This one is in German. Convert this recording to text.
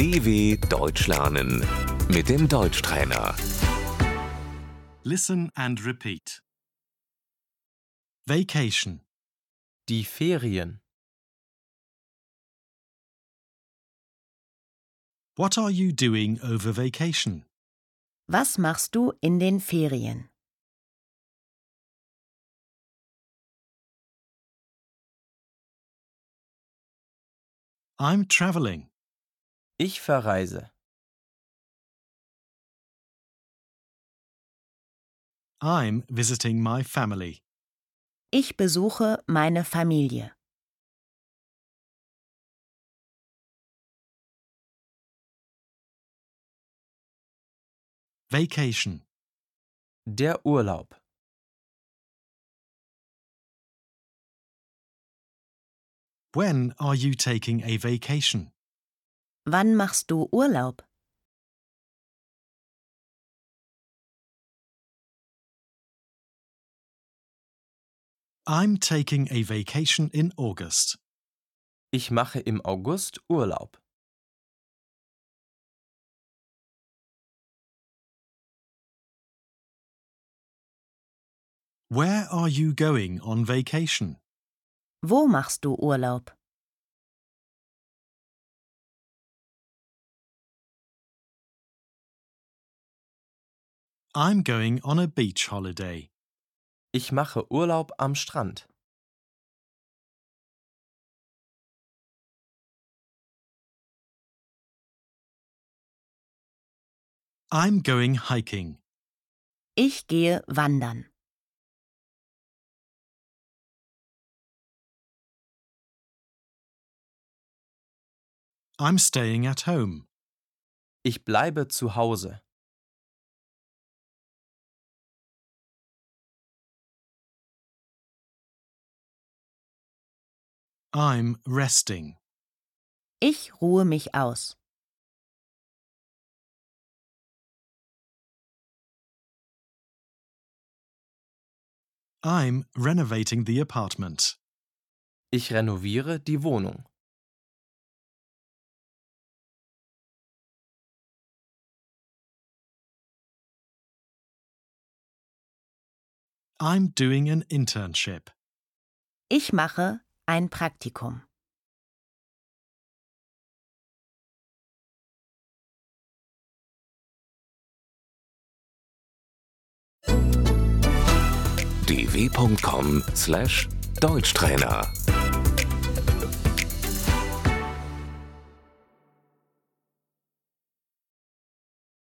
DW Deutsch lernen mit dem Deutschtrainer. Listen and repeat. Vacation. Die Ferien. What are you doing over vacation? Was machst du in den Ferien? I'm traveling. Ich verreise. I'm visiting my family. Ich besuche meine Familie. Vacation. Der Urlaub. When are you taking a vacation? Wann machst du Urlaub? I'm taking a vacation in August. Ich mache im August Urlaub. Where are you going on vacation? Wo machst du Urlaub? I'm going on a beach holiday. Ich mache Urlaub am Strand. I'm going hiking. Ich gehe wandern. I'm staying at home. Ich bleibe zu Hause. I'm resting. Ich ruhe mich aus. I'm renovating the apartment. Ich renoviere die Wohnung. I'm doing an internship. Ich mache ein Praktikum. dw.com/deutschtrainer